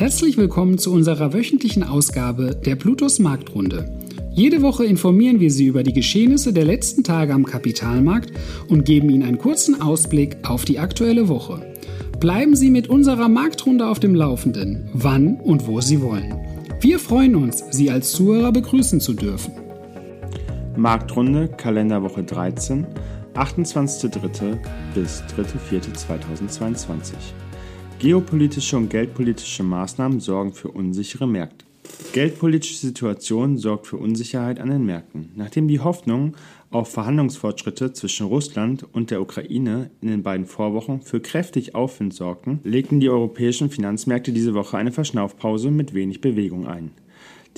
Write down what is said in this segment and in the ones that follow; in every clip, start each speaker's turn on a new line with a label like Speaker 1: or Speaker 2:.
Speaker 1: Herzlich willkommen zu unserer wöchentlichen Ausgabe der Plutos Marktrunde. Jede Woche informieren wir Sie über die Geschehnisse der letzten Tage am Kapitalmarkt und geben Ihnen einen kurzen Ausblick auf die aktuelle Woche. Bleiben Sie mit unserer Marktrunde auf dem Laufenden, wann und wo Sie wollen. Wir freuen uns, Sie als Zuhörer begrüßen zu dürfen.
Speaker 2: Marktrunde Kalenderwoche 13, 28.03. bis 3.04.2022. Geopolitische und geldpolitische Maßnahmen sorgen für unsichere Märkte. Geldpolitische Situation sorgt für Unsicherheit an den Märkten. Nachdem die Hoffnung auf Verhandlungsfortschritte zwischen Russland und der Ukraine in den beiden Vorwochen für kräftig Aufwind sorgten, legten die europäischen Finanzmärkte diese Woche eine Verschnaufpause mit wenig Bewegung ein.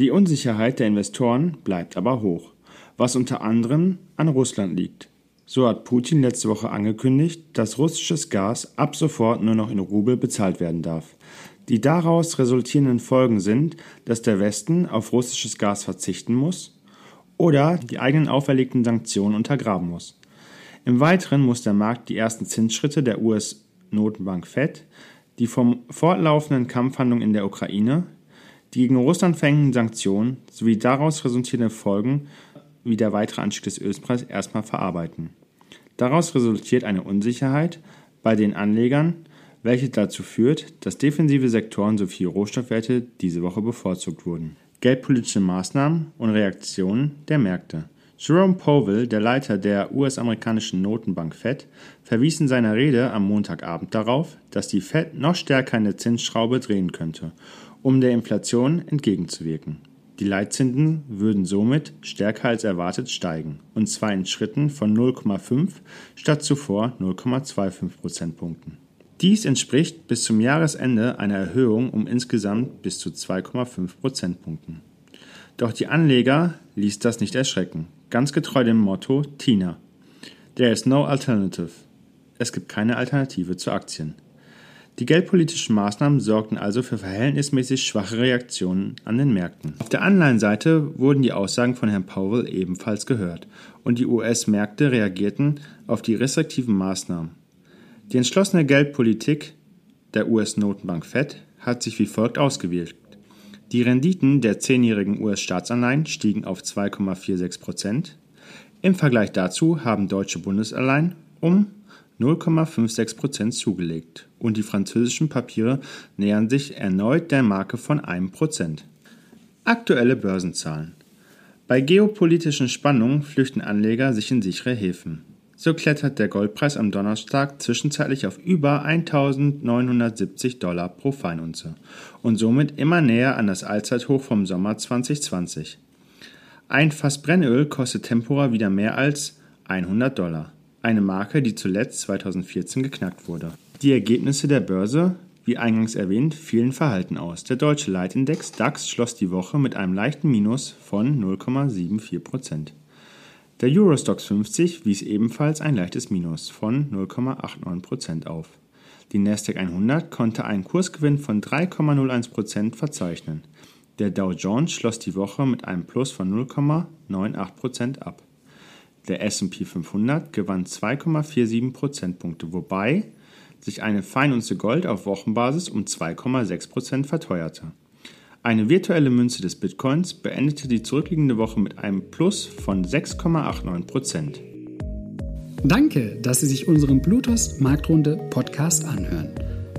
Speaker 2: Die Unsicherheit der Investoren bleibt aber hoch, was unter anderem an Russland liegt. So hat Putin letzte Woche angekündigt, dass russisches Gas ab sofort nur noch in Rubel bezahlt werden darf. Die daraus resultierenden Folgen sind, dass der Westen auf russisches Gas verzichten muss oder die eigenen auferlegten Sanktionen untergraben muss. Im Weiteren muss der Markt die ersten Zinsschritte der US-Notenbank Fed, die vom fortlaufenden Kampfhandlungen in der Ukraine, die gegen Russland verhängten Sanktionen sowie daraus resultierende Folgen wie der weitere Anstieg des Ölpreises erstmal verarbeiten. Daraus resultiert eine Unsicherheit bei den Anlegern, welche dazu führt, dass defensive Sektoren sowie Rohstoffwerte diese Woche bevorzugt wurden. Geldpolitische Maßnahmen und Reaktionen der Märkte. Jerome Powell, der Leiter der US-amerikanischen Notenbank Fed, verwies in seiner Rede am Montagabend darauf, dass die Fed noch stärker eine Zinsschraube drehen könnte, um der Inflation entgegenzuwirken. Die Leitzinsen würden somit stärker als erwartet steigen, und zwar in Schritten von 0,5 statt zuvor 0,25 Prozentpunkten. Dies entspricht bis zum Jahresende einer Erhöhung um insgesamt bis zu 2,5 Prozentpunkten. Doch die Anleger ließ das nicht erschrecken, ganz getreu dem Motto TINA. There is no alternative. Es gibt keine Alternative zu Aktien. Die geldpolitischen Maßnahmen sorgten also für verhältnismäßig schwache Reaktionen an den Märkten. Auf der Anleihenseite wurden die Aussagen von Herrn Powell ebenfalls gehört und die US-Märkte reagierten auf die restriktiven Maßnahmen. Die entschlossene Geldpolitik der US-Notenbank Fed hat sich wie folgt ausgewirkt. Die Renditen der zehnjährigen US-Staatsanleihen stiegen auf 2,46 Prozent. Im Vergleich dazu haben deutsche Bundesanleihen um 0,56 Prozent zugelegt und die französischen Papiere nähern sich erneut der Marke von 1 Prozent. Aktuelle Börsenzahlen. Bei geopolitischen Spannungen flüchten Anleger sich in sichere Häfen. So klettert der Goldpreis am Donnerstag zwischenzeitlich auf über 1970 Dollar pro Feinunze und somit immer näher an das Allzeithoch vom Sommer 2020. Ein Fass Brennöl kostet Tempora wieder mehr als 100 Dollar eine Marke, die zuletzt 2014 geknackt wurde. Die Ergebnisse der Börse, wie eingangs erwähnt, fielen verhalten aus. Der deutsche Leitindex DAX schloss die Woche mit einem leichten Minus von 0,74%. Der Eurostox 50 wies ebenfalls ein leichtes Minus von 0,89% auf. Die Nasdaq 100 konnte einen Kursgewinn von 3,01% verzeichnen. Der Dow Jones schloss die Woche mit einem Plus von 0,98% ab. Der S&P 500 gewann 2,47 Prozentpunkte, wobei sich eine Feinunze Gold auf Wochenbasis um 2,6 Prozent verteuerte. Eine virtuelle Münze des Bitcoins beendete die zurückliegende Woche mit einem Plus von 6,89 Prozent.
Speaker 1: Danke, dass Sie sich unseren Bluetooth Marktrunde Podcast anhören.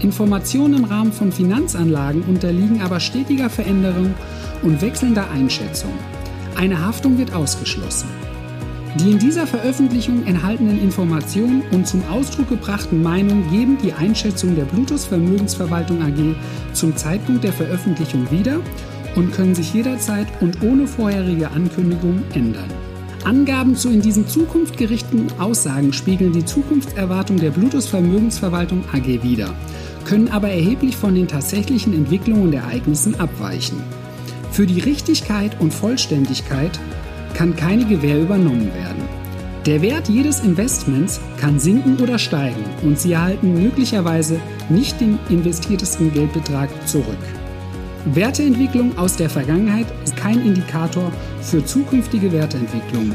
Speaker 1: Informationen im Rahmen von Finanzanlagen unterliegen aber stetiger Veränderung und wechselnder Einschätzung. Eine Haftung wird ausgeschlossen. Die in dieser Veröffentlichung enthaltenen Informationen und zum Ausdruck gebrachten Meinungen geben die Einschätzung der Bluetooth Vermögensverwaltung AG zum Zeitpunkt der Veröffentlichung wieder und können sich jederzeit und ohne vorherige Ankündigung ändern. Angaben zu in diesen Zukunft gerichteten Aussagen spiegeln die Zukunftserwartung der Bluetooth Vermögensverwaltung AG wider, können aber erheblich von den tatsächlichen Entwicklungen und Ereignissen abweichen. Für die Richtigkeit und Vollständigkeit kann keine Gewähr übernommen werden. Der Wert jedes Investments kann sinken oder steigen und Sie erhalten möglicherweise nicht den investiertesten Geldbetrag zurück. Werteentwicklung aus der Vergangenheit ist kein Indikator für zukünftige Werteentwicklung.